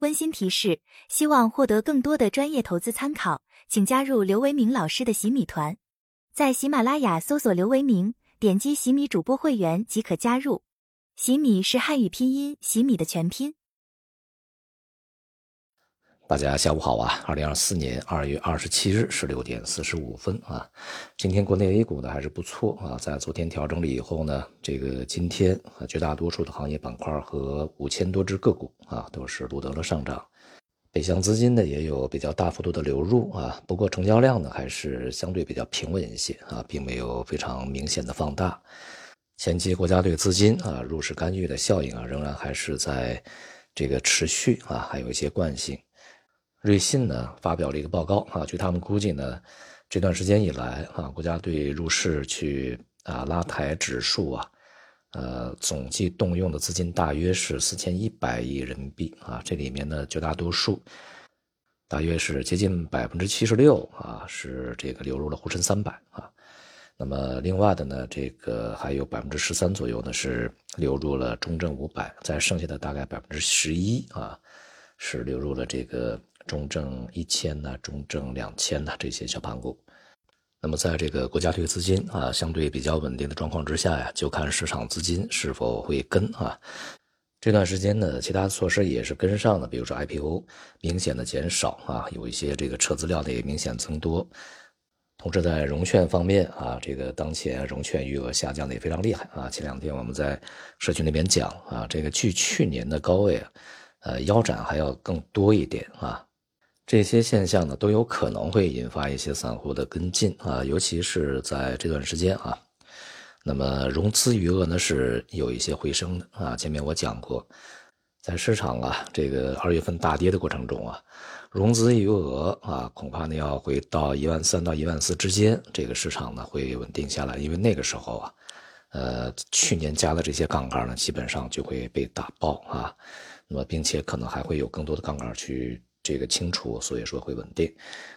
温馨提示：希望获得更多的专业投资参考，请加入刘维明老师的洗米团，在喜马拉雅搜索刘维明，点击洗米主播会员即可加入。洗米是汉语拼音洗米的全拼。大家下午好啊！二零二四年二月二十七日十六点四十五分啊，今天国内 A 股呢还是不错啊，在昨天调整了以后呢，这个今天啊绝大多数的行业板块和五千多只个股啊都是录得了上涨，北向资金呢也有比较大幅度的流入啊，不过成交量呢还是相对比较平稳一些啊，并没有非常明显的放大。前期国家队资金啊入市干预的效应啊仍然还是在这个持续啊，还有一些惯性。瑞信呢发表了一个报告啊，据他们估计呢，这段时间以来啊，国家队入市去啊拉抬指数啊，呃，总计动用的资金大约是四千一百亿人民币啊，这里面呢绝大多数，大约是接近百分之七十六啊，是这个流入了沪深三百啊，那么另外的呢，这个还有百分之十三左右呢是流入了中证五百，在剩下的大概百分之十一啊，是流入了这个。中证一千呐，中证两千呐，这些小盘股。那么，在这个国家队资金啊相对比较稳定的状况之下呀，就看市场资金是否会跟啊。这段时间呢，其他措施也是跟上的，比如说 IPO 明显的减少啊，有一些这个撤资料的也明显增多。同时，在融券方面啊，这个当前融券余额下降的也非常厉害啊。前两天我们在社群里面讲啊，这个距去年的高位啊，呃，腰斩还要更多一点啊。这些现象呢，都有可能会引发一些散户的跟进啊，尤其是在这段时间啊。那么融资余额呢是有一些回升的啊。前面我讲过，在市场啊这个二月份大跌的过程中啊，融资余额啊恐怕呢要回到一万三到一万四之间，这个市场呢会稳定下来，因为那个时候啊，呃去年加的这些杠杆呢基本上就会被打爆啊，那么并且可能还会有更多的杠杆去。这个清除，所以说会稳定。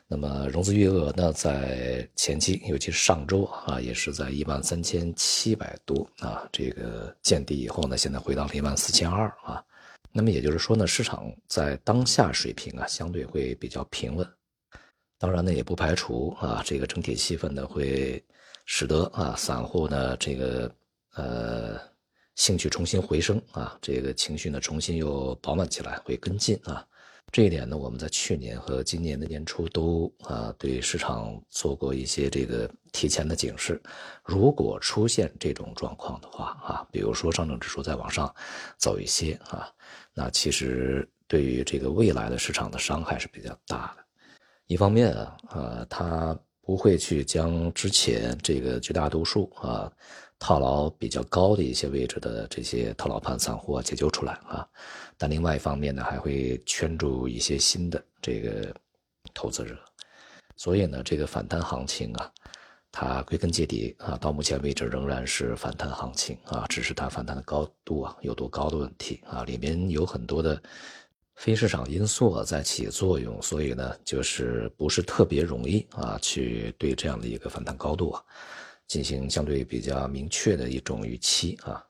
那么融资余额呢，在前期，尤其是上周啊，也是在一万三千七百多啊，这个见底以后呢，现在回到了一万四千二啊。那么也就是说呢，市场在当下水平啊，相对会比较平稳。当然呢，也不排除啊，这个整体气氛呢，会使得啊，散户呢，这个呃，兴趣重新回升啊，这个情绪呢，重新又饱满起来，会跟进啊。这一点呢，我们在去年和今年的年初都啊对市场做过一些这个提前的警示。如果出现这种状况的话啊，比如说上证指数再往上走一些啊，那其实对于这个未来的市场的伤害是比较大的。一方面啊，呃，它不会去将之前这个绝大多数啊。套牢比较高的一些位置的这些套牢盘散户啊解救出来啊，但另外一方面呢，还会圈住一些新的这个投资者，所以呢，这个反弹行情啊，它归根结底啊，到目前为止仍然是反弹行情啊，只是它反弹的高度啊有多高的问题啊，里面有很多的非市场因素啊在起作用，所以呢，就是不是特别容易啊去对这样的一个反弹高度啊。进行相对比较明确的一种预期啊，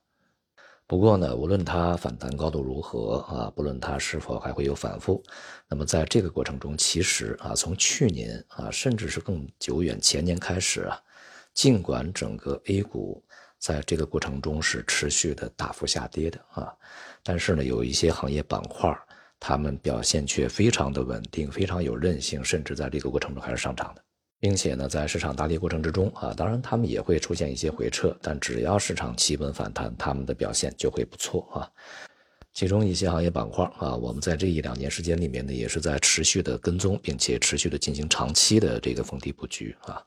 不过呢，无论它反弹高度如何啊，不论它是否还会有反复，那么在这个过程中，其实啊，从去年啊，甚至是更久远前年开始啊，尽管整个 A 股在这个过程中是持续的大幅下跌的啊，但是呢，有一些行业板块，他们表现却非常的稳定，非常有韧性，甚至在这个过程中还是上涨的。并且呢，在市场大跌过程之中啊，当然他们也会出现一些回撤，但只要市场企稳反弹，他们的表现就会不错啊。其中一些行业板块啊，我们在这一两年时间里面呢，也是在持续的跟踪，并且持续的进行长期的这个逢低布局啊。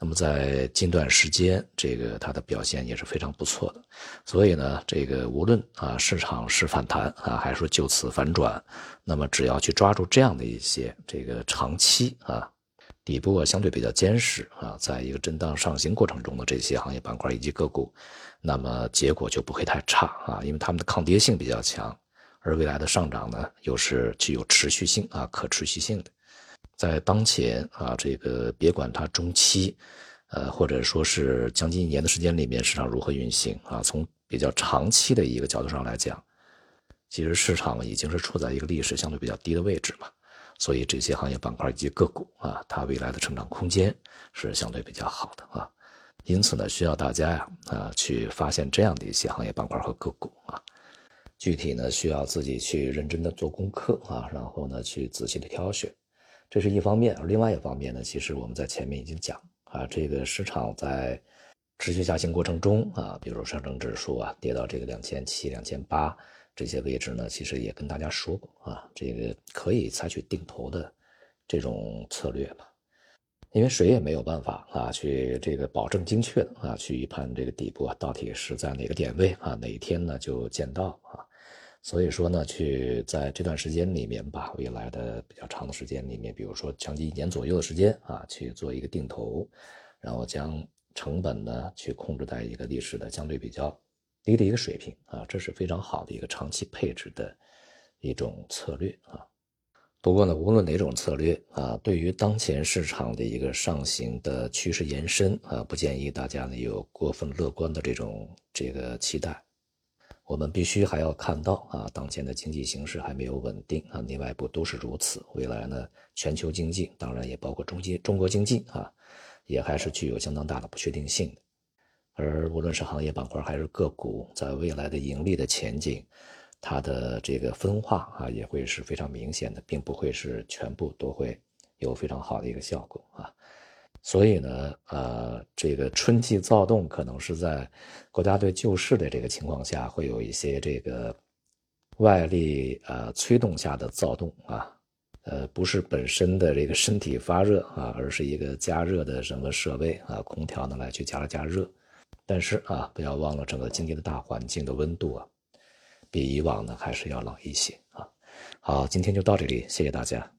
那么在近段时间，这个它的表现也是非常不错的。所以呢，这个无论啊市场是反弹啊，还是说就此反转，那么只要去抓住这样的一些这个长期啊。底部啊相对比较坚实啊，在一个震荡上行过程中的这些行业板块以及个股，那么结果就不会太差啊，因为它们的抗跌性比较强，而未来的上涨呢又是具有持续性啊、可持续性的。在当前啊，这个别管它中期，呃，或者说是将近一年的时间里面，市场如何运行啊，从比较长期的一个角度上来讲，其实市场已经是处在一个历史相对比较低的位置嘛，所以这些行业板块以及个股啊，它未来的成长空间是相对比较好的啊。因此呢，需要大家呀啊去发现这样的一些行业板块和个股啊，具体呢需要自己去认真的做功课啊，然后呢去仔细的挑选，这是一方面。而另外一方面呢，其实我们在前面已经讲啊，这个市场在持续下行过程中啊，比如上证指数啊跌到这个两千七、两千八这些位置呢，其实也跟大家说过啊，这个可以采取定投的这种策略嘛。因为谁也没有办法啊，去这个保证精确的啊，去预判这个底部啊到底是在哪个点位啊，哪一天呢就见到啊，所以说呢，去在这段时间里面吧，未来的比较长的时间里面，比如说将近一年左右的时间啊，去做一个定投，然后将成本呢去控制在一个历史的相对比较低的一个水平啊，这是非常好的一个长期配置的一种策略啊。不过呢，无论哪种策略啊，对于当前市场的一个上行的趋势延伸啊，不建议大家呢有过分乐观的这种这个期待。我们必须还要看到啊，当前的经济形势还没有稳定啊，内外部都是如此。未来呢，全球经济当然也包括中间中国经济啊，也还是具有相当大的不确定性的。而无论是行业板块还是个股，在未来的盈利的前景。它的这个分化啊，也会是非常明显的，并不会是全部都会有非常好的一个效果啊。所以呢，呃，这个春季躁动可能是在国家队救市的这个情况下，会有一些这个外力呃催动下的躁动啊，呃，不是本身的这个身体发热啊，而是一个加热的整个设备啊，空调呢来去加了加热。但是啊，不要忘了整个经济的大环境的温度啊。比以往呢还是要冷一些啊。好，今天就到这里，谢谢大家。